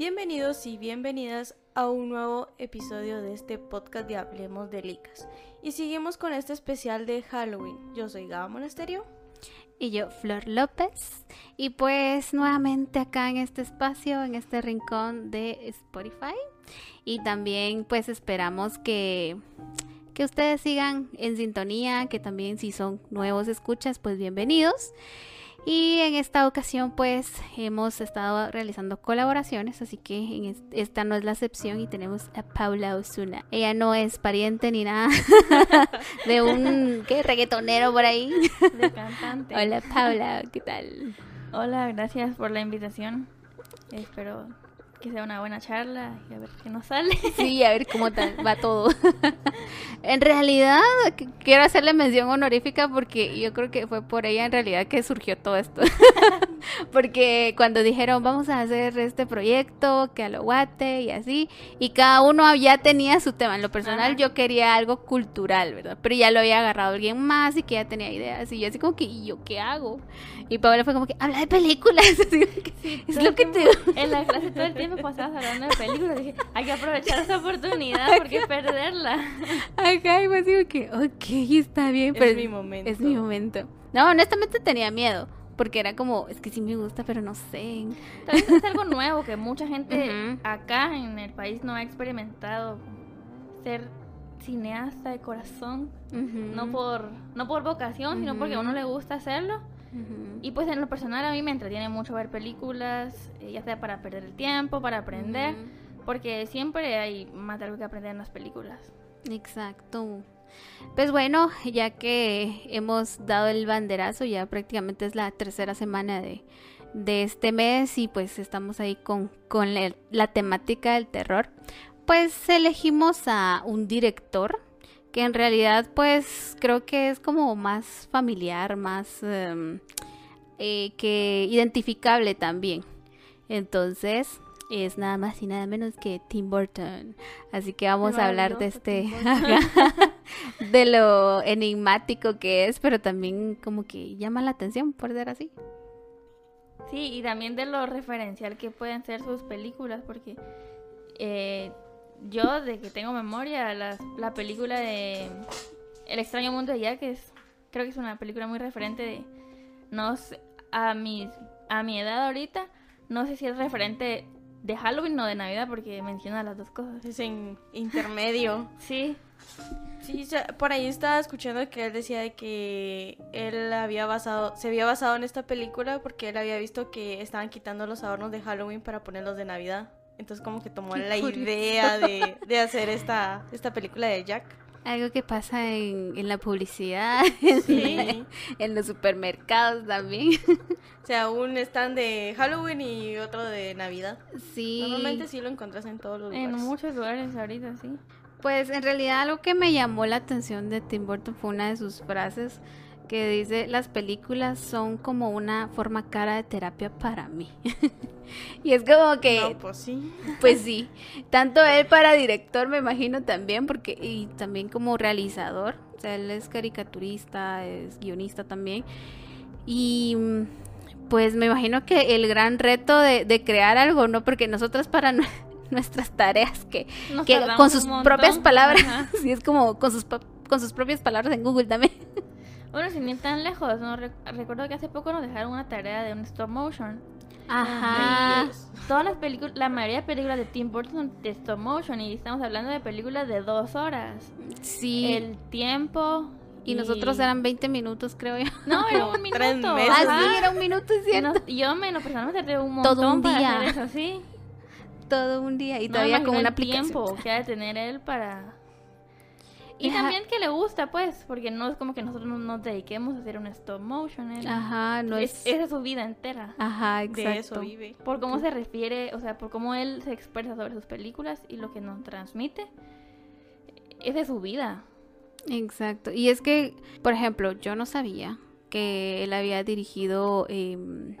Bienvenidos y bienvenidas a un nuevo episodio de este podcast de Hablemos de Licas. Y seguimos con este especial de Halloween. Yo soy Gaba Monasterio. Y yo, Flor López. Y pues nuevamente acá en este espacio, en este rincón de Spotify. Y también pues esperamos que, que ustedes sigan en sintonía, que también si son nuevos escuchas, pues bienvenidos. Y en esta ocasión pues hemos estado realizando colaboraciones, así que en esta no es la excepción y tenemos a Paula Osuna. Ella no es pariente ni nada de un ¿qué? reggaetonero por ahí. De cantante. Hola Paula, ¿qué tal? Hola, gracias por la invitación. Espero que sea una buena charla y a ver qué nos sale. Sí, a ver cómo tal, va todo. en realidad, quiero hacerle mención honorífica porque yo creo que fue por ella en realidad que surgió todo esto. porque cuando dijeron vamos a hacer este proyecto, que a lo guate y así, y cada uno ya tenía su tema. En lo personal yo quería algo cultural, ¿verdad? Pero ya lo había agarrado alguien más y que ya tenía ideas. Y yo así como que, ¿y yo qué hago? Y Paola fue como que, habla de películas. es lo que te... En la clase todo el tiempo pasabas hablando de películas. Dije, hay que aprovechar esa oportunidad porque perderla. Acá y me digo que, ok, está bien. Es mi momento. Es mi momento. No, honestamente tenía miedo. Porque era como, es que sí me gusta, pero no sé. Tal vez es algo nuevo que mucha gente acá en el país no ha experimentado. Ser cineasta de corazón. No por no por vocación, sino porque a uno le gusta hacerlo. Y pues en lo personal a mí me entretiene mucho ver películas, eh, ya sea para perder el tiempo, para aprender, porque siempre hay más de algo que aprender en las películas. Exacto. Pues bueno, ya que hemos dado el banderazo, ya prácticamente es la tercera semana de, de este mes y pues estamos ahí con, con la temática del terror, pues elegimos a un director que en realidad pues creo que es como más familiar, más em, eh, que identificable también. Entonces es nada más y nada menos que Tim Burton. Así que vamos a hablar de este, de lo enigmático que es, pero también como que llama la atención por ser así. Sí, y también de lo referencial que pueden ser sus películas, porque eh, yo, de que tengo memoria, la, la película de El extraño mundo de Jack es, creo que es una película muy referente de, no sé, a mi, a mi edad ahorita, no sé si es referente de Halloween o de Navidad porque menciona las dos cosas. Es en intermedio. sí. Sí, por ahí estaba escuchando que él decía de que él había basado, se había basado en esta película porque él había visto que estaban quitando los adornos de Halloween para ponerlos de Navidad. Entonces como que tomó la idea de, de, hacer esta, esta película de Jack. Algo que pasa en, en la publicidad, en, los supermercados también. O sea, un stand de Halloween y otro de Navidad. Sí. Normalmente sí lo encuentras en todos los lugares. En muchos lugares ahorita, sí. Pues en realidad algo que me llamó la atención de Tim Burton fue una de sus frases que dice, las películas son como una forma cara de terapia para mí. y es como que... pues sí. Pues sí. Tanto él para director, me imagino también, porque... Y también como realizador. O sea, él es caricaturista, es guionista también. Y pues me imagino que el gran reto de, crear algo, ¿no? Porque nosotros para nuestras tareas que, que con sus propias palabras, sí es como con sus, con sus propias palabras en Google también. Bueno, sin ir tan lejos, ¿no? recuerdo que hace poco nos dejaron una tarea de un stop motion. Ajá. todas las películas, la mayoría de películas de Tim Burton son de stop motion y estamos hablando de películas de dos horas. Sí. El tiempo. Y, nosotros eran 20 minutos, creo yo. No, era un minuto. Ah, sí, era un minuto, es cierto. yo me, lo personalmente tardé un montón Todo un día. para hacer eso, sí. Todo un día. Y todavía con una aplicación. tiempo que ha de tener él para y también que le gusta, pues, porque no es como que nosotros nos dediquemos a hacer un stop motion. Ajá, no es... Esa es su vida entera. Ajá, exacto. De eso vive. Por cómo se refiere, o sea, por cómo él se expresa sobre sus películas y lo que nos transmite. Es de su vida. Exacto. Y es que, por ejemplo, yo no sabía que él había dirigido... Eh,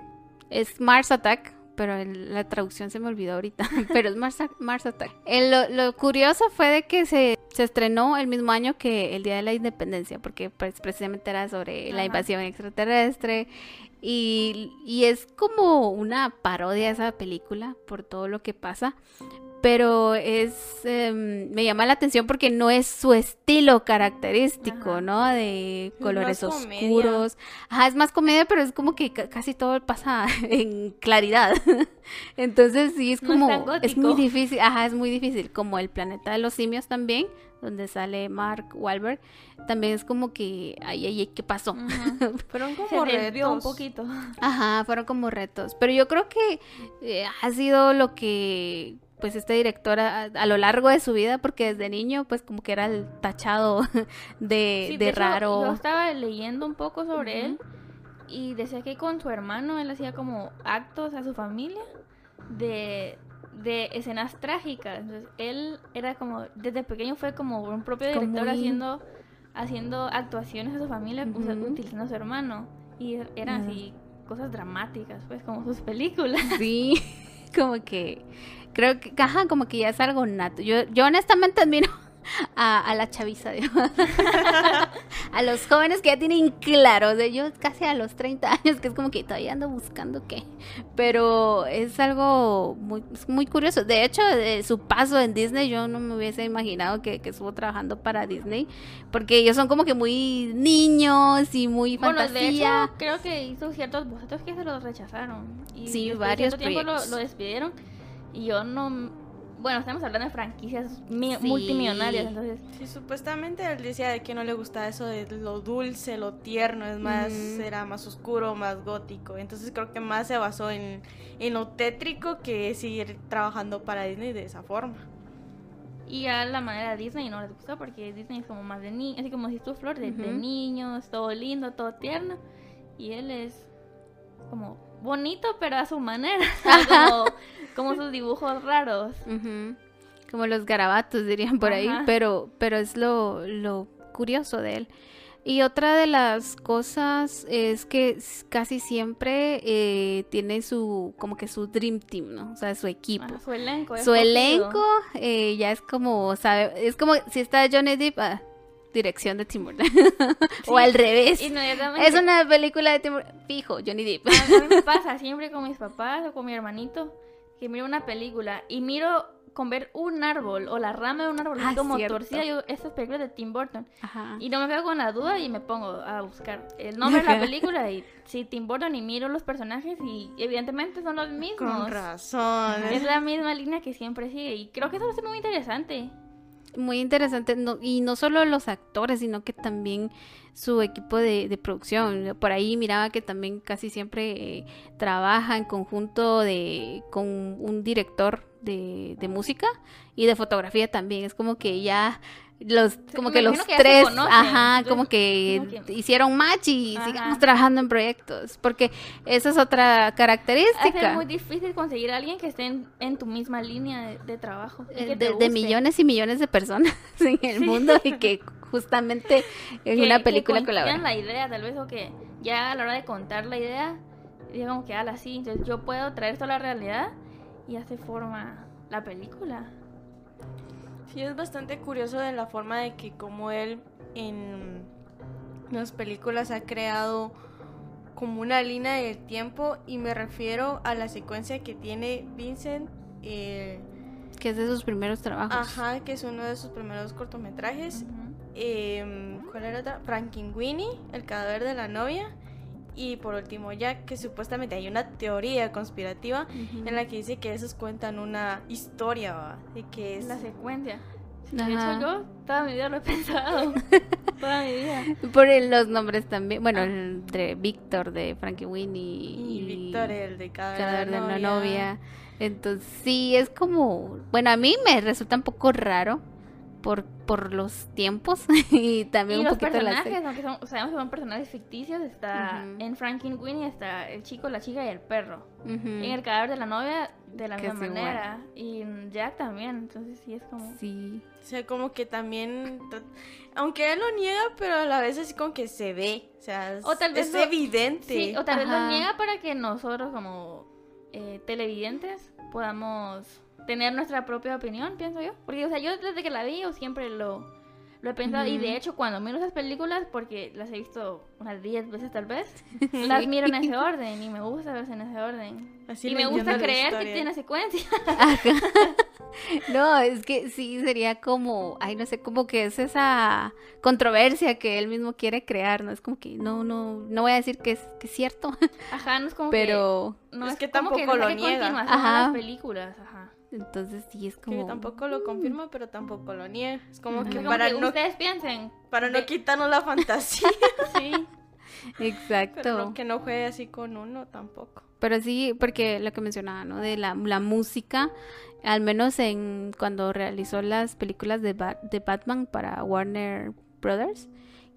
es Mars Attack, pero la traducción se me olvidó ahorita. pero es Mars, Mars Attack. lo, lo curioso fue de que se se estrenó el mismo año que el Día de la Independencia, porque pues, precisamente era sobre la invasión extraterrestre. Y, y es como una parodia esa película por todo lo que pasa. Pero es em, me llama la atención porque no es su estilo característico, Ajá. ¿no? De Es colores más comedia. oscuros. Ajá, es más comedia, pero es como que ca- casi todo pasa en claridad. Entonces sí es No es como es muy difícil, ajá, es muy difícil, como el planeta de los simios también, donde sale Mark Wahlberg, también es como que ay ay, ay, ¿qué pasó? Ujú. Fueron como desvió un retos. poquito. Ajá, fueron como retos. Pero yo creo que eh, ha sido lo que, pues, este director a, a lo largo de su vida, porque desde niño, pues, como que era el tachado de, Sí, de hecho, raro. Yo estaba leyendo un poco sobre él y decía que con su hermano él hacía como actos a su familia de, de escenas trágicas. Entonces él era como, desde pequeño fue como un propio director muy- haciendo, haciendo actuaciones a su familia utilizando a su hermano. Y eran Ujú. así cosas dramáticas, pues como sus películas. Sí, como que, creo que, ajá, como que ya es algo nato. Yo, yo honestamente admiro a, a la chaviza, digo. a los jóvenes que ya tienen claro, de yo casi a los 30 años, que es como que todavía ando buscando qué. Pero es algo muy, es muy curioso. De hecho, de su paso en Disney, yo no me hubiese imaginado que, que estuvo trabajando para Disney, porque ellos son como que muy niños y muy Bueno, de fantasía. hecho, creo que hizo ciertos bocetos que se los rechazaron. Y Sí, de varios tiempo lo despidieron. Y yo no. Bueno, estamos hablando de franquicias Sí. multimillonarias, entonces. Sí, supuestamente él decía de que no le gustaba eso de lo dulce, lo tierno, es más, era más oscuro, más gótico. Entonces creo que más se basó en, en lo tétrico que seguir trabajando para Disney de esa forma. Y a la manera de Disney no les gustó porque Disney es como más de niños, así como si tú, Flor, de, de Ujú. niños, todo lindo, todo tierno. Y él es como bonito, pero a su manera. como, como sus dibujos raros. Como los garabatos dirían por ahí, pero, pero es lo, lo curioso de él. Y otra de las cosas es que casi siempre eh, tiene su, como que su dream team, ¿no? O sea, su equipo. Ah, su elenco. su elenco eh, ya es como, sabe, es como si está Johnny Depp, ah, dirección de Tim Burton. o al revés. Inmediatamente. Es una película de Tim Burton, fijo, Johnny Depp. A a mí me pasa siempre con mis papás o con mi hermanito que miro una película y miro con ver un árbol o la rama de un árbol así Ah, como cierto. torcida. Yo, estas películas de Tim Burton. Ajá. Y no me quedo con la duda y me pongo a buscar el nombre de la película y sí, Tim Burton y miro los personajes y evidentemente son los mismos. Con razón. Es la misma línea que siempre sigue y creo que eso va a ser muy interesante. Muy interesante, y no solo los actores, sino que también su equipo de, de producción. Por ahí miraba que también casi siempre eh, trabaja en conjunto de, con un director de, de música y de fotografía también. Es como que ya los, como que los que tres, conocen, ajá, como que, hicieron match y Ajá. sigamos trabajando en proyectos, porque esa es otra característica. muy difícil conseguir a alguien que esté en, en tu misma línea de, de trabajo. y eh, que de, de millones y millones de personas en el Sí. mundo y que justamente en que- una película colaboran. la idea, tal vez, o que ya a la hora de contar la idea, diga como que ala así, entonces yo puedo traer esto a la realidad y hace forma la película. Sí, es bastante curioso de la forma de que como él en las películas ha creado como una línea del tiempo y me refiero a la secuencia que tiene Vincent, eh, Que es de sus primeros trabajos. ajá, que es uno de sus primeros cortometrajes. Em, ¿Cuál era otra? Frankenweenie, el cadáver de la novia. Y por último, Jack, que supuestamente hay una teoría conspirativa en la que dice que esos cuentan una historia, ¿va? de que es la secuencia. De Ajá. hecho, yo toda mi vida lo he pensado. toda mi vida. Por el- los nombres también. Bueno, el de Víctor de Frankie Winnie y, y, Víctor el de cadáver, de de la una novia. novia. Entonces, sí, es como. Bueno, a mí me resulta un poco raro por, por los tiempos y también Y un los poquito la personajes, aunque son, sabemos que son personajes ficticios, está en Frankenweenie está el chico, la chica y el perro. En el cadáver de la novia, de la Que misma manera. Y Jack también, entonces sí es como... Sí. O sea, como que también, aunque él lo niega, pero a la vez así como que se ve, o sea, es, O tal vez es lo- evidente. Sí, o tal vez lo niega para que nosotros como eh, televidentes podamos tener nuestra propia opinión, pienso yo. Porque, o sea, yo desde que la vi, yo siempre lo, lo he pensado. Y de hecho, cuando miro esas películas, porque las he visto unas 10 veces tal vez, las miro en ese orden y me gusta verse en ese orden. Así y me gusta creer que tiene secuencia. Ajá. No, es que sí, sería como, ay, no sé, como que es esa controversia que él mismo quiere crear, ¿no? Es como que no, no, no voy a decir que es, que es cierto, Ajá, no es como pero que... No Es es, que como tampoco le lo niega. Ajá. las películas, ajá. entonces sí es Que como... tampoco lo confirma, pero tampoco lo niega. Es como que Es como para que no, ustedes piensen. Para no de- quitarnos la fantasía. Sí. Exacto. pero no- que no juegue así con uno tampoco. Pero sí, porque lo que mencionaba, ¿no? De la, la música, al menos en cuando realizó las películas de, Bat- de Batman para Warner Brothers,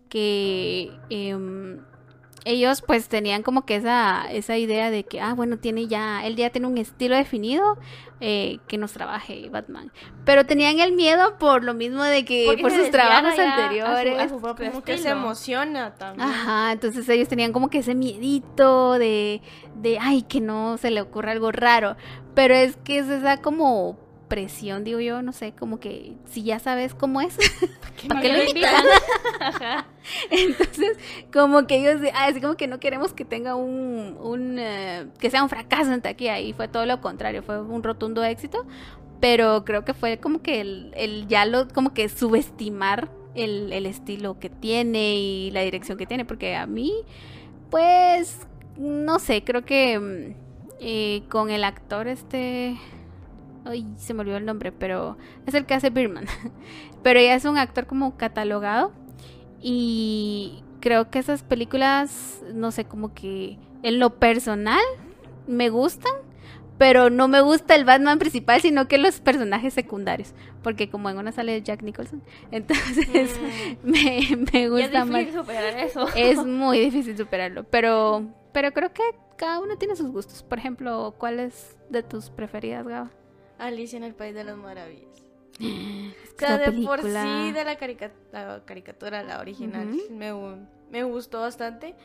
que em, ellos pues tenían como que esa, esa idea de que, ah, bueno, tiene ya, él ya tiene un estilo definido eh, que nos trabaje Batman. Pero tenían el miedo por lo mismo de que, Porque por sus trabajos ya a su- anteriores. a su propio Como que se emociona también. Ajá, entonces ellos tenían como que ese miedito de, de, ay, que no se le ocurra algo raro. Pero es que es esa como presión, digo yo, no sé, como que si ya sabes cómo es, ¿para qué lo invitan? Ajá. Entonces, como que ellos, ah, así como que no queremos que tenga un, un eh, que sea un fracaso en taquilla y fue todo lo contrario, fue un rotundo éxito, pero creo que fue como que el, el ya lo, como que subestimar el, el estilo que tiene y la dirección que tiene, porque a mí, pues, no sé, creo que mm, eh, con el actor este... Ay, se me olvidó el nombre, pero es el que hace Birman. pero ya es un actor como catalogado. Y creo que esas películas, no sé, como que en lo personal me gustan, pero no me gusta el Batman principal, sino que los personajes secundarios. Porque como en una sale Jack Nicholson, entonces Mm. me, me Y es gusta más. superar eso. Es muy difícil superarlo, pero, pero creo que cada uno tiene sus gustos. Por ejemplo, ¿cuál es de tus preferidas, Gaba? Alicia en el País de las Maravillas. Es O sea, de por película- sí de la, carica- la caricatura, la original, me, me gustó bastante.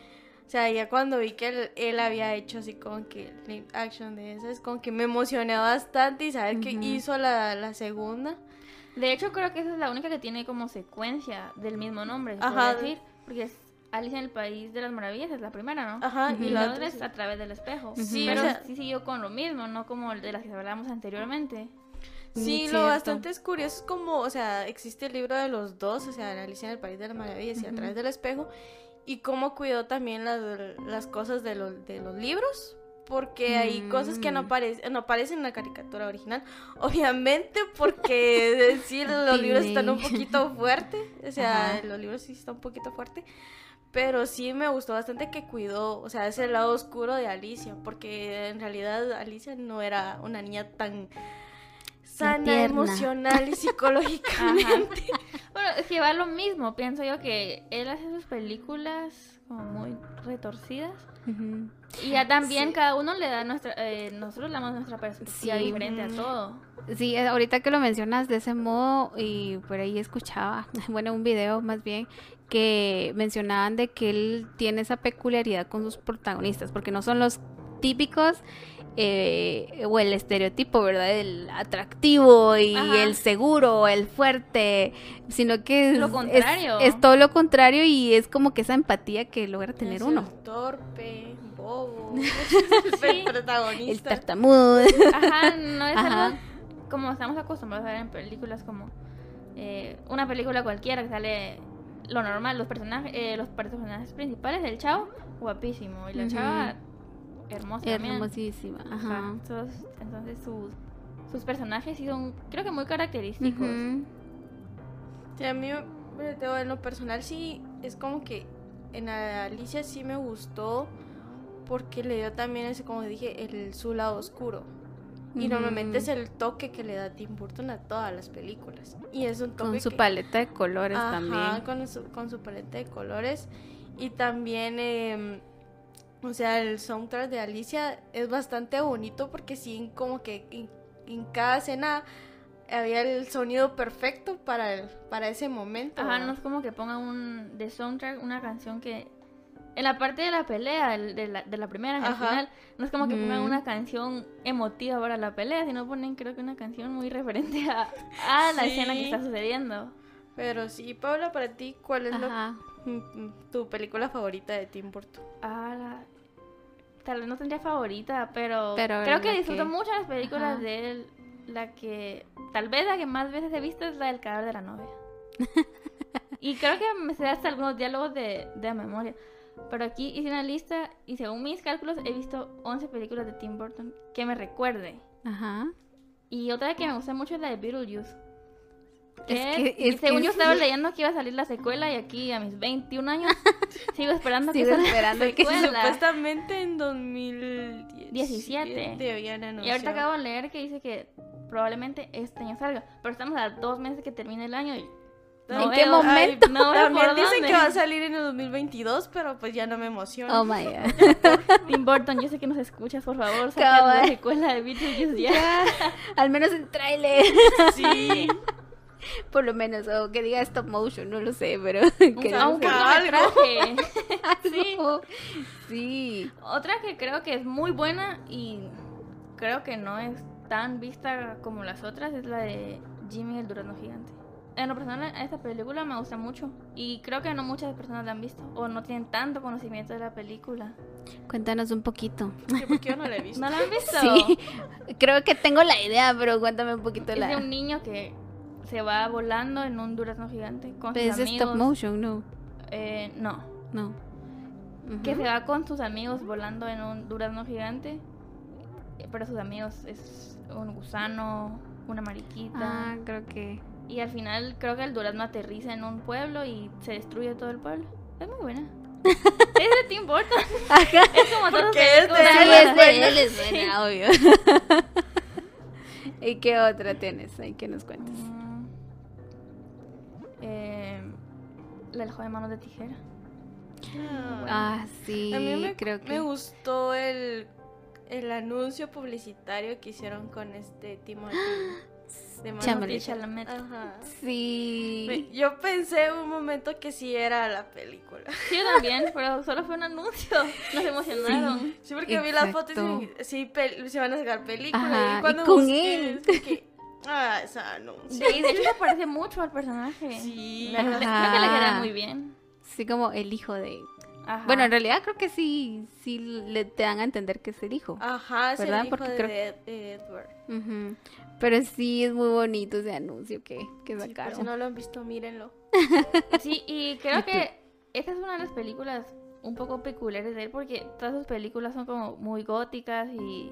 O sea, ya cuando vi que él, él había hecho así como que live action de esas, como que me emocioné bastante y saber que hizo la, la segunda. De hecho, creo que esa es la única que tiene como secuencia del mismo nombre, se Ajá. decir. Porque es Alicia en el País de las Maravillas, es la primera, ¿no? Ajá, Y y la la otra otra es sí. a través del espejo. Sí, pero o sea- sí siguió con lo mismo, no como el de las que hablábamos anteriormente. Sí, Mm, lo cierto. bastante es curioso es como, o sea, existe el libro de los dos, o sea, Alicia en el País de las Maravillas y a través del espejo, y cómo cuidó también las, las cosas de los, de los libros, porque hay cosas que no, Mm. aparecen no aparecen en la caricatura original, obviamente porque sí, los libros están un poquito fuertes, o sea, Ajá. los libros sí están un poquito fuertes. Pero sí me gustó bastante que cuidó, o sea, ese lado oscuro de Alicia, porque en realidad Alicia no era una niña tan sana emocional y psicológicamente. Bueno, es que va lo mismo, pienso yo que él hace sus películas como muy retorcidas. Y ya también Sí. cada uno le da nuestra, eh, nosotros le damos nuestra perspectiva Sí. diferente a todo. Sí, eh, ahorita que lo mencionas de ese modo, y por ahí escuchaba, bueno, un video más bien, que mencionaban de que él tiene esa peculiaridad con sus protagonistas, porque no son los típicos eh, o el estereotipo, ¿verdad? El atractivo y Ajá. el seguro, el fuerte, sino que es, Lo es- contrario. Es, todo lo contrario y es como que esa empatía que logra tener Es uno. el torpe, bobo, el El protagonista. tartamudo. Ajá, no es Ajá. algo como estamos acostumbrados a ver en películas como eh, una película cualquiera que sale lo normal, los personajes, eh, los personajes principales, el chavo, guapísimo, y la Ujú. chava, hermosa. Hermosísima. Ajá. Ajá. Entonces, entonces sus, sus personajes sí son, creo que muy característicos. Sí, a mí, eh, en lo personal sí, es como que en Alicia sí me gustó porque le dio también ese, como dije, el su lado oscuro. Y normalmente es el toque que le da Tim Burton a todas las películas. Y es un toque Con su que- paleta de colores Ajá, también. Con su, con su paleta de colores. Y también, em, o sea, el soundtrack de Alicia es bastante bonito porque sí, como que en, en cada escena había el sonido perfecto para, el- para ese momento. Ajá, ¿verdad? no es como que pongan un de soundtrack una canción que en la parte de la pelea, de la, de la primera, al final, no es como que pongan Mm. una canción emotiva para la pelea, sino ponen creo que una canción muy referente a, a la Sí. escena que está sucediendo. Pero sí, Paula, para ti, ¿cuál es lo- Ajá. mm, mm, tu película favorita de Tim Burton? Ah, la- Tal vez no tendría favorita, pero, Pero creo que la disfruto que- mucho las películas Ajá. de él. La que tal vez la que más veces he visto es la del cadáver de la novia. y creo que me sé hasta algunos diálogos de, de memoria. Pero aquí hice una lista y según mis cálculos he visto 11 películas de Tim Burton que me recuerde. Ajá. Y otra que me gusta mucho es la de Beetlejuice. Es Que, que- es según que yo estaba sí. leyendo que iba a salir la secuela y aquí a mis 21 años sigo esperando que Sigo salga esperando la que secuela. Supuestamente en 2017 17. habían Y anunciado. ahorita acabo de leer que dice que probablemente este año salga. Pero estamos a dos meses que termine el año y no ¿En qué veo- momento? ay, no También dicen dónde. que va a salir en el 2022, pero pues ya no me emociona. Oh my god. Tim Burton, yo sé que nos escuchas, por favor, saca la secuela de Beetlejuice ya. Ya, al menos el tráiler. Sí, Por lo menos, o que diga stop motion, no lo sé, pero. Un, que a no cortometraje. Sí. Sí. Otra que creo que es muy buena y creo que no es tan vista como las otras es la de Jimmy el Durazno Gigante. En lo personal, esta película me gusta mucho y creo que no muchas personas la han visto o no tienen tanto conocimiento de la película. Cuéntanos un poquito. Sí, porque yo no la he visto. ¿No la han visto? Sí. Creo que tengo la idea, pero cuéntame un poquito Es la. de un niño que se va volando en un durazno gigante con Pero sus es amigos. stop motion, no. Eh, no, No. que se va con sus amigos volando en un durazno gigante. Pero sus amigos es un gusano, una mariquita. Ah, creo que. Y al final creo que el durazno aterriza en un pueblo y se destruye todo el pueblo. Es muy buena. es de Tim Burton. Ajá. Es como las es de. Sí, es de él, es buena, obvio. ¿Y qué otra tienes ahí que nos cuentes? Mm. Eh, la del joven manos de tijera. Ah, Ah, sí, a mí me, creo que. me gustó el, el anuncio publicitario que hicieron con este Timothy. de Chalamet. Chalamet. Ajá. Sí. Me- Yo pensé un momento que sí era la película. Sí, yo también, pero solo fue un anuncio. Nos emocionaron. Sí, porque vi las fotos y sí, se van a sacar películas. Y cuando y con busqué, él. es como que, ah, ese anuncio. Sí, de hecho se parece mucho al personaje. Sí. Creo que le queda muy bien. Sí, como el hijo de. Ajá. Bueno, en realidad creo que sí, sí le te dan a entender que es el hijo. Ajá, es ¿Verdad? el hijo Porque de, creo- de Edward. Pero sí es muy bonito ese anuncio que, que Sí, sacaron. si no lo han visto, mírenlo. Sí, y creo que esta es una de las películas un poco peculiares de él porque todas sus películas son como muy góticas y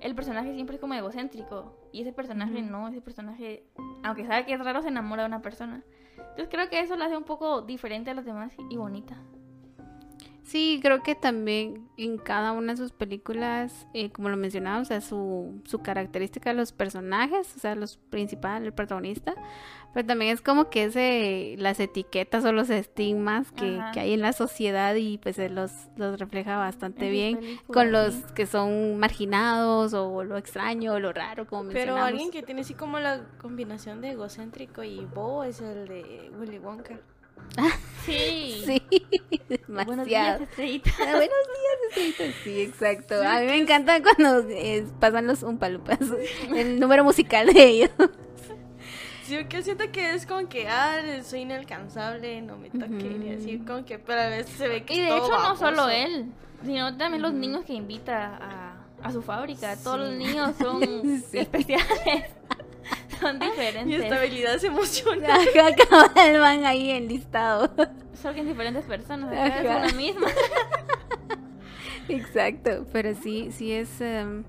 el personaje siempre es como egocéntrico y ese personaje no, ese personaje, aunque sabe que es raro, se enamora de una persona. Entonces creo que eso la hace un poco diferente a los demás y bonita. Sí, creo que también en cada una de sus películas, eh, como lo mencionaba, o sea, su, su característica de los personajes, o sea, los principales, el protagonista, pero también es como que ese, las etiquetas o los estigmas que, que hay en la sociedad y pues los, los refleja bastante en bien con los que son marginados o lo extraño o lo raro, como Pero alguien que tiene así como la combinación de egocéntrico y bobo es el de Willy Wonka. Sí. Sí, Buenos días, demasiado. estrellita. Ah, buenos días, estrellita. Sí, exacto. A mí me encanta cuando eh, pasan los umpalupas, el número musical de ellos. Sí, que siento que es como que, ah, soy inalcanzable, no me toquen y así, como que, pero a veces se ve que Y de todo hecho no solo él, sino también los niños que invita a, a su fábrica. Todos los niños son Sí. especiales. Son Mi diferentes. estabilidad emocional. Acá cabal van ahí enlistados. Son diferentes personas. Ajá. Es una misma. Exacto, pero sí, sí es... em,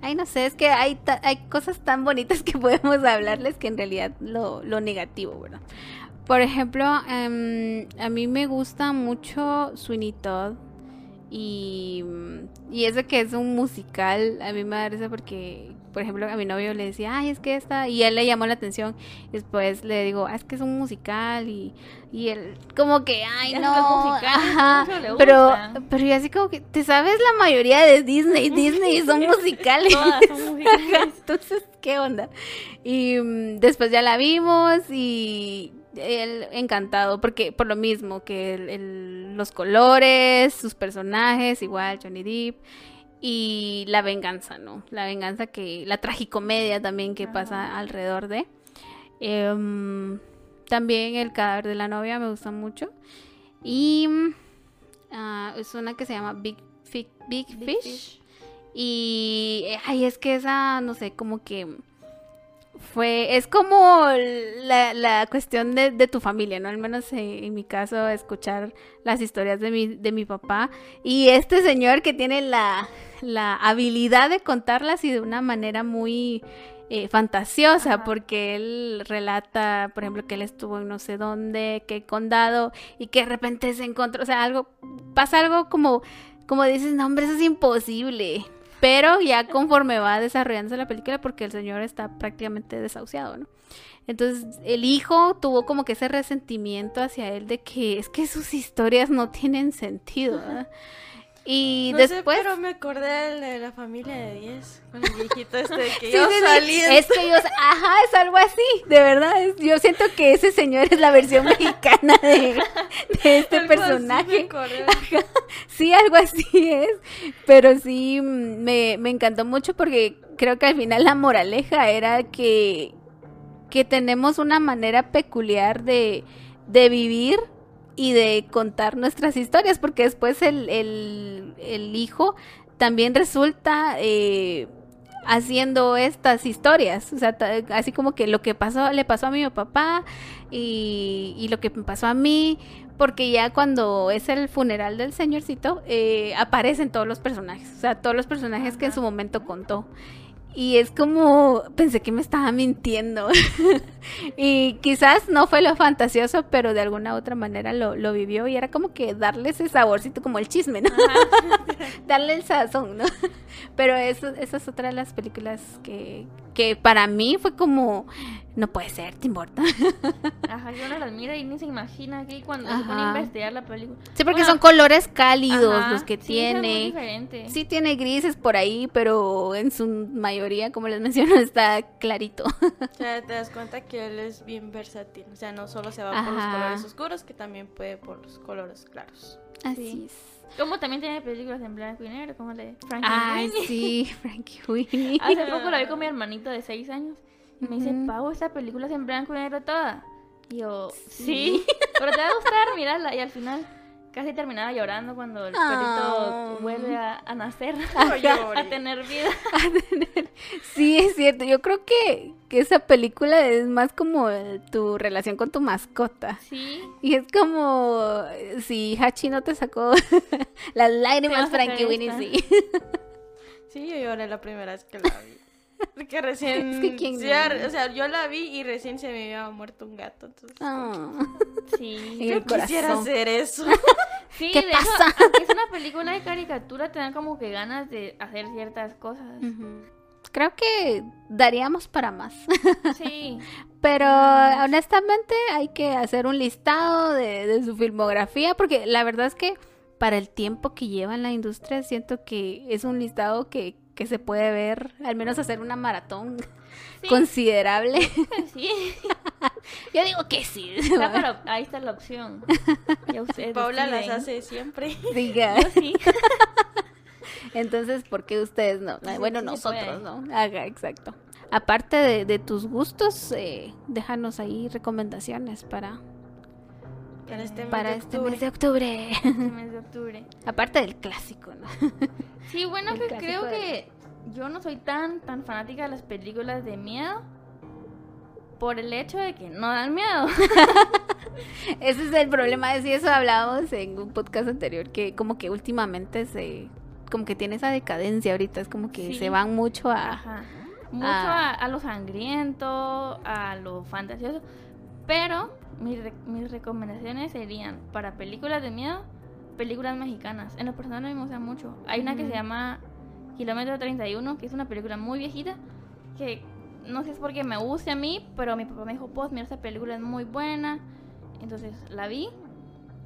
ay, no sé, es que hay, ta- hay cosas tan bonitas que podemos hablarles que en realidad lo, lo negativo, ¿verdad? Por ejemplo, em, a mí me gusta mucho Sweeney Todd y, y eso que es un musical, a mí me da risa porque, por ejemplo, a mi novio le decía, ay, es que esta, y él le llamó la atención, y después le digo, ah, es que es un musical, y, y él como que, ay, no, ajá, le pero, pero yo así como que, ¿te sabes la mayoría de Disney? Disney son musicales. Todas son musicales. Entonces, ¿qué onda? Y mm, después ya la vimos y él encantado, porque por lo mismo que el- el- los colores, sus personajes, igual Johnny Depp, y la venganza, ¿no? La venganza que, la tragicomedia también que pasa alrededor de. Em, también el cadáver de la novia me gusta mucho. Y ah, es una que se llama Big, Fi- Big, Big Fish. Y, ay, es que esa, no sé, como que fue, es como la, la cuestión de, de tu familia, ¿no? Al menos en mi caso, escuchar las historias de mi, de mi papá. Y este señor que tiene la, la habilidad de contarlas y de una manera muy eh, fantasiosa, Ajá. porque él relata, por ejemplo, que él estuvo en no sé dónde, qué condado, y que de repente se encontró, o sea, algo, pasa algo como, como dices, no, hombre, eso es imposible. Pero ya conforme va desarrollándose la película, porque el señor está prácticamente desahuciado, ¿no? Entonces el hijo tuvo como que ese resentimiento hacia él de que es que sus historias no tienen sentido, ¿verdad? Y no sé, después... pero me acordé de la familia de 10, con el viejito este de que Sí, yo sí, salí. Es que yo, ajá, es algo así, de verdad. es- yo siento que ese señor es la versión mexicana de, de este Algo así me personaje. Sí, algo así es. Pero sí, mm, me, me encantó mucho porque creo que al final la moraleja era que, que tenemos una manera peculiar de, de vivir y de contar nuestras historias, porque después el, el, el hijo también resulta eh, haciendo estas historias, o sea, así como que lo que pasó, le pasó a mi papá y, y lo que me pasó a mí, porque ya cuando es el funeral del señorcito, eh, aparecen todos los personajes, o sea, todos los personajes que en su momento contó. Y es como, pensé que me estaba mintiendo. y quizás no fue lo fantasioso, pero de alguna otra manera lo, lo vivió y era como que darle ese saborcito como el chisme, ¿no? darle el sazón, ¿no? Pero eso, esa es otra de las películas que, que para mí fue como, no puede ser, Tim Burton. Ajá, que uno las mira y ni se imagina aquí cuando se pone a investigar la película. Sí, porque Bueno, son colores cálidos Ajá, los que sí, es muy tiene. diferente. Sí tiene grises por ahí, pero en su mayoría, como les menciono, está clarito. O sea, te das cuenta que él es bien versátil. O sea, no solo se va por los colores oscuros, que también puede por los colores claros. Así es. Como también tiene películas en blanco y negro, como de Frankie Ay, Winnie. sí, Frankie Winnie. Hace poco la vi con mi hermanito de 6 años. Y me dice. Pau, esta película es en blanco y negro toda. Y yo, Sí. sí, pero te va a gustar mirarla. Y al final casi terminaba llorando cuando el Ah. perrito vuelve a, a nacer, a tener vida. Sí, es cierto. Yo creo que, que esa película es más como tu relación con tu mascota. Sí, Y es como si Hachi no te sacó las lágrimas, Frankie Winnie sí. Sí, yo lloré la primera vez que la vi. Porque recién. Es que quién sí, o sea, yo la vi y recién se me había muerto un gato. Entonces. Ah. sí. En yo quisiera corazón. hacer eso. Sí, ¿Qué de hecho, pasa? aunque es una película de caricatura, te dan como que ganas de hacer ciertas cosas. Ujú. Creo que daríamos para más. Sí, Pero honestamente hay que hacer un listado de, de su filmografía porque la verdad es que para el tiempo que lleva en la industria siento que es un listado que, que se puede ver, al menos hacer una maratón sí, considerable. sí. Yo digo que sí. Está para- ahí está la opción. Ya ustedes Paula las hace siempre. Diga. Yo sí. Entonces, ¿por qué ustedes no? Sí, Bueno, sí nosotros, puede. ¿no? Haga, exacto. Aparte de, de tus gustos, eh, déjanos ahí recomendaciones para, Para este mes para de este octubre. mes de octubre. Este mes de octubre. Aparte del clásico, ¿no? Sí, bueno, que creo de- que yo no soy tan, tan fanática de las películas de miedo. Por el hecho de que no dan miedo. Ese es el problema, de si eso hablábamos en un podcast anterior, que como que últimamente se, como que tiene esa decadencia ahorita, es como que Sí. se van mucho a... Ajá. Mucho Ah. a, a lo sangriento, a lo fantasioso. Pero mis, re- mis recomendaciones serían para películas de miedo, películas mexicanas. En lo personal me gusta mucho. Hay una que se llama Kilómetro 31, que es una película muy viejita, que no sé si es porque me guste a mí, pero mi papá me dijo, pues mira, esta película es muy buena. Entonces la vi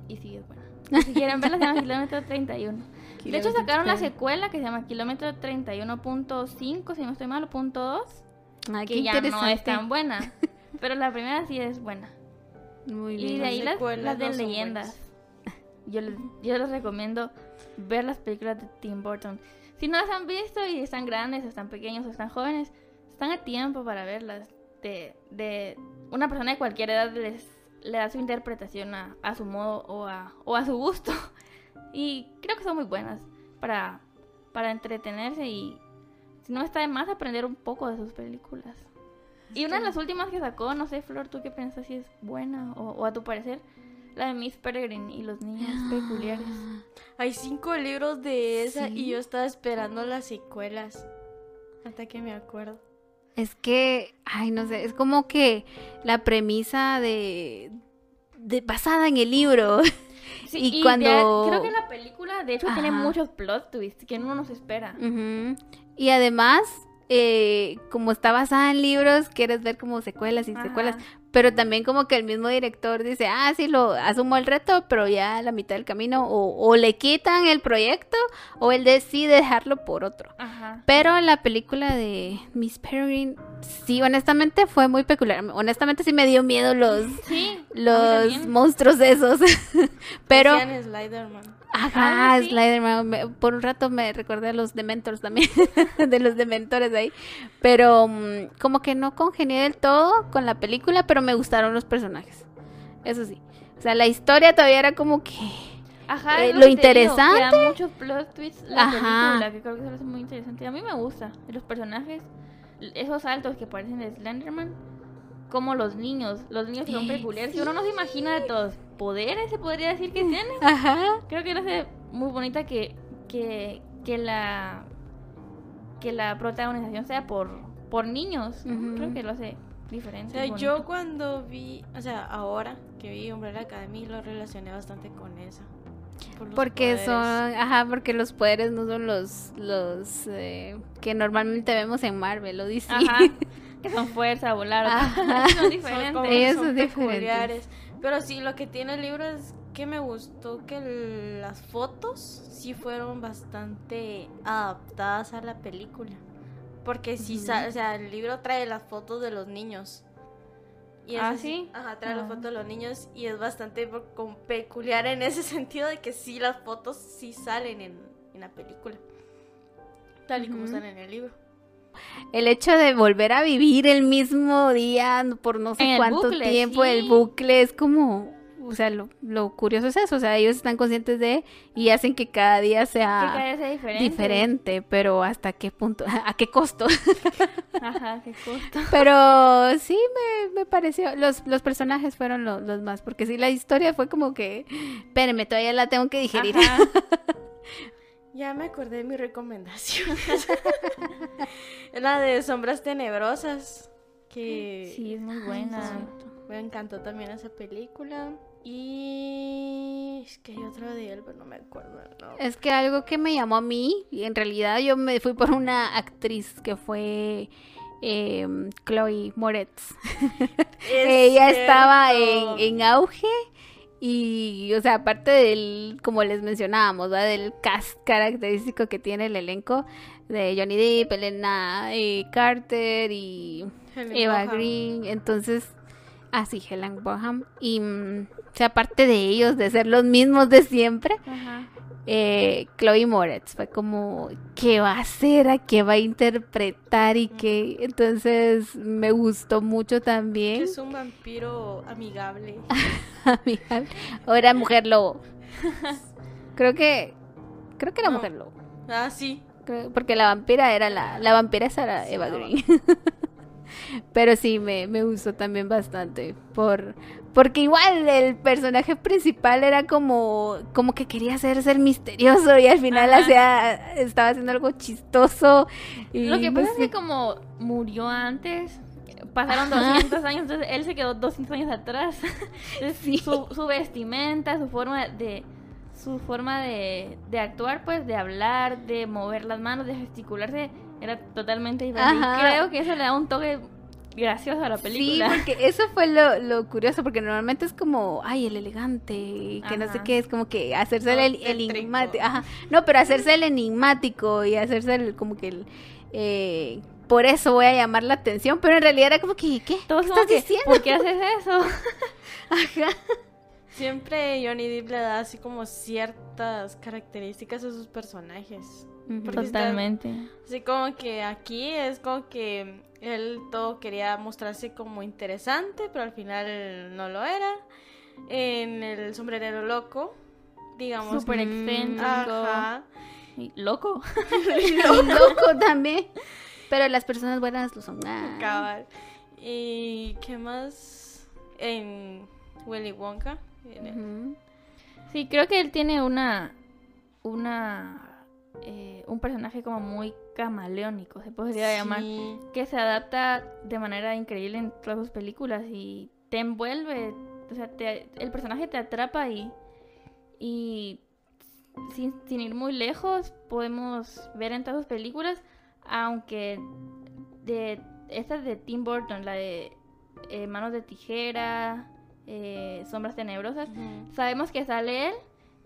y sí es buena. Si quieren verla, se llama Kilómetro 31. De hecho, sacaron la secuela que se llama Kilómetro 31.5, si no estoy mal, punto 2, Ay, qué que ya no es tan buena. Pero la primera sí es buena. Muy Y bien. de ahí las, las de no leyendas. Yo les, yo les recomiendo ver las películas de Tim Burton. Si no las han visto y están grandes, o están pequeños, o están jóvenes, están a tiempo para verlas. De, de una persona de cualquier edad les, le da su interpretación a, a su modo o a, o a su gusto. Y creo que son muy buenas para, para entretenerse y si no está de más aprender un poco de sus películas. Y una de las últimas que sacó, no sé, Flor, ¿tú qué piensas si es buena o, o a tu parecer? La de Miss Peregrine y los niños peculiares. Hay cinco libros de esa Sí. y yo estaba esperando las secuelas. Hasta que me acuerdo. Es que, ay, no sé, es como que la premisa de, de basada en el libro. Sí, Y cuando- creo que la película, de hecho, tiene muchos plot twists que uno no se espera. Y además, eh, como está basada en libros, quieres ver como secuelas y Ajá. secuelas. Pero también como que el mismo director dice, ah, sí, lo asumo el reto, pero ya a la mitad del camino o, o le quitan el proyecto o él decide dejarlo por otro. Ajá. Pero la película de Miss Peregrine, sí, honestamente fue muy peculiar. Honestamente sí me dio miedo los, Sí. los monstruos esos. Pero. Ajá, Ah, sí. Sliderman, por un rato me recordé a los Dementors también, de los Dementores ahí. Pero mm, como que no congenié del todo con la película, pero me gustaron los personajes. Eso sí. O sea, la historia todavía era como que... Ajá, eh, es lo digo, que interesante- da muchos plot twists la Ajá. película, que creo que eso lo hace muy interesante. A mí me gusta. Los personajes, esos saltos que parecen de Slenderman, como los niños, los niños son peculiares, que uno no se imagina de todos poderes, se podría decir que tienen. Ajá. Creo que lo hace muy bonita que, que, que la que la protagonización sea por, por niños. Creo que lo hace O diferente. sea, y bonito. yo cuando vi, o sea, ahora que vi Umbrella Academy lo relacioné bastante con esa. por Porque poderes. son, ajá, porque los poderes no son los, los eh, que normalmente vemos en Marvel, lo dice. Ajá. Que son fuerza, volar. Son diferentes. Ellos son diferentes. Pero sí, lo que tiene el libro es que me gustó que el- las fotos sí fueron bastante adaptadas a la película. Porque sí, sa- o sea, el libro trae las fotos de los niños. Y Ah, ¿sí? Ajá, trae Ah. las fotos de los niños y es bastante peculiar en ese sentido de que sí, las fotos sí salen en, en la película. Tal y como están en el libro. El hecho de volver a vivir el mismo día por no sé En el cuánto bucle, tiempo, sí. el bucle es como, o sea, lo, lo curioso es eso, o sea, ellos están conscientes de y hacen que cada día Que sea cada vez sea diferente. diferente, pero hasta qué punto, a qué costo. Ajá, qué costo. Pero sí me, me pareció, los, los personajes fueron lo- los más, porque sí, la historia fue como que, espérenme, todavía la tengo que digerir. Ajá. Ya me acordé de mi recomendación. la de Sombras Tenebrosas. Que Sí, es muy buena. me encantó también esa película. Y es que hay otra de él, pero no me acuerdo nombre. Es que algo que me llamó a mí, y en realidad yo me fui por una actriz que fue eh, Chloe Moretz. Es Ella estaba en, en auge y, o sea, aparte del, como les mencionábamos, del cast característico que tiene el elenco de Johnny Depp, Elena eh, Carter y Helen Eva. Green, entonces, así Helen Bonham y, mm, o sea, aparte de ellos, de ser los mismos de siempre, Ajá. eh, Chloe Moretz fue como qué va a hacer, a qué va a interpretar y qué, entonces me gustó mucho también. es un vampiro amigable. Amiga, Ahora mujer lobo. Creo que creo que era No. mujer lobo. Ah, sí. Creo- porque la vampira era la la vampira esa era Sí, Eva Green. Pero sí me, me gustó también bastante por porque igual el personaje principal era como como que quería hacerse el misterioso y al final hacía estaba haciendo algo chistoso y Lo que no pasa es que como murió antes, pasaron Ajá. 200 años, entonces él se quedó 200 años atrás. Entonces, Sí. su, su vestimenta, su forma de su forma de, de actuar, pues, de hablar, de mover las manos, de gesticularse, era totalmente diferente. Y creo que eso le da un toque gracioso a la película. Sí, porque eso fue lo, lo curioso, porque normalmente es como, ay, el elegante, y que no sé qué, es como que hacerse No, el, el enigmático. Ajá. No, pero hacerse el enigmático y hacerse el, como que el, eh, por eso voy a llamar la atención, pero en realidad era como que, ¿qué? Todos ¿Qué como estás que, diciendo? ¿Por qué haces eso? Ajá. Siempre Johnny Depp le da así como ciertas características a sus personajes. Porque Totalmente. Así como que aquí es como que él todo quería mostrarse como interesante, pero al final no lo era. En el sombrerero loco, digamos. Súper Mm, excéntrico. Ajá. Loco. Y loco también. Pero las personas buenas lo son. Ah. Cabal. ¿Y qué más? En Willy Wonka. en el- Ujú. Sí, creo que él tiene una. Una. Eh, un personaje como muy camaleónico, se podría llamar. Que se adapta de manera increíble en todas sus películas y te envuelve. O sea, te- el personaje te atrapa y. Y. Sin, sin ir muy lejos, podemos ver en todas sus películas. Aunque. De. Esta de Tim Burton, la de. eh, Manos de tijera. eh, Sombras tenebrosas. Sabemos que sale él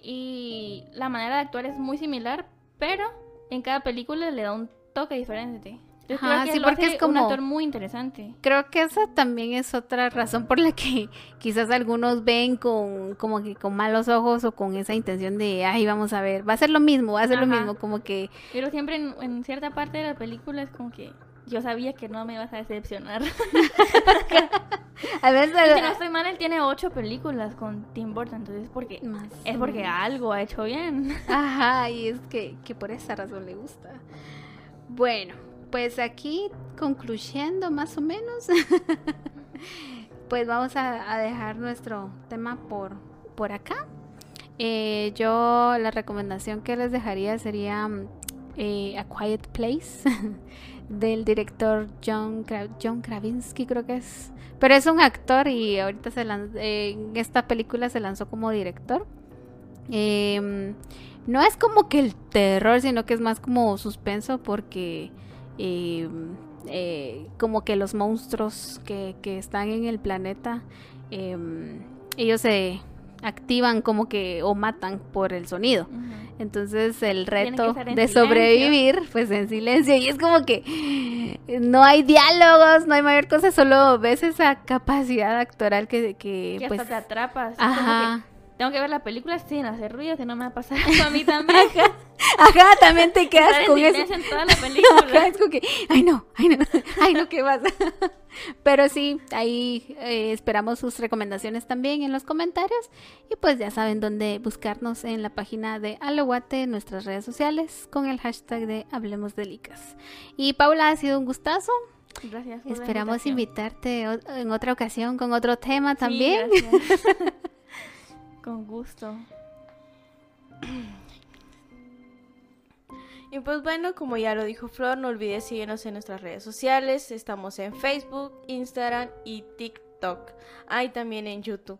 y la manera de actuar es muy similar, pero en cada película le da un toque diferente. Entonces, Ajá, creo que sí, lo porque hace es como- un actor muy interesante. Creo que esa también es otra razón por la que quizás algunos ven con como que con malos ojos o con esa intención de, ay, vamos a ver, va a ser lo mismo, va a ser lo mismo, como que Pero siempre en, en cierta parte de la película es como que yo sabía que no me ibas a decepcionar. a Y si no estoy mal, él tiene ocho películas con Tim Burton, entonces porque Más es porque algo ha hecho bien. Ajá, y es que, que por esa razón le gusta. Bueno, pues aquí concluyendo más o menos, pues vamos a, a dejar nuestro tema por, por acá. Eh, yo la recomendación que les dejaría sería mm, eh, A Quiet Place del director John, John Krasinski creo que es. Pero es un actor y ahorita se eh, en esta película se lanzó como director. Em, no es como que el terror, sino que es más como suspenso porque em, eh, como que los monstruos que, que están en el planeta, em, ellos se activan como que o matan por el sonido. Entonces el reto en de silencio. sobrevivir, pues en silencio. Y es como que no hay diálogos, no hay mayor cosa, solo ves esa capacidad actoral que, que, Que pues... hasta te atrapas. Como que Ajá. Tengo que ver la película sin hacer ruido, si no me va a pasar eso a mí también. Ajá, también te quedas Estar en con eso. silencio en toda la película. Ajá, es como que, ay no, ay no, ay no, ¿qué pasa? Pero sí, ahí eh, esperamos sus recomendaciones también en los comentarios. Y pues ya saben dónde buscarnos en la página de Aloguate, en nuestras redes sociales, con el hashtag de Hablemos de Licas. Y Paula, ha sido un gustazo. Gracias. Esperamos invitarte en otra ocasión con otro tema Sí, también. gracias. Con gusto. Y pues bueno, como ya lo dijo Flor, no olvides seguirnos en nuestras redes sociales. Estamos en Facebook, Instagram y TikTok. Hay también en YouTube.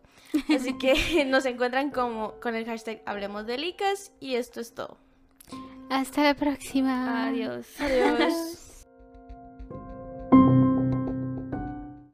Así que nos encuentran como con el hashtag Hablemos de Licas. Y esto es todo. Hasta la próxima. Adiós. Adiós.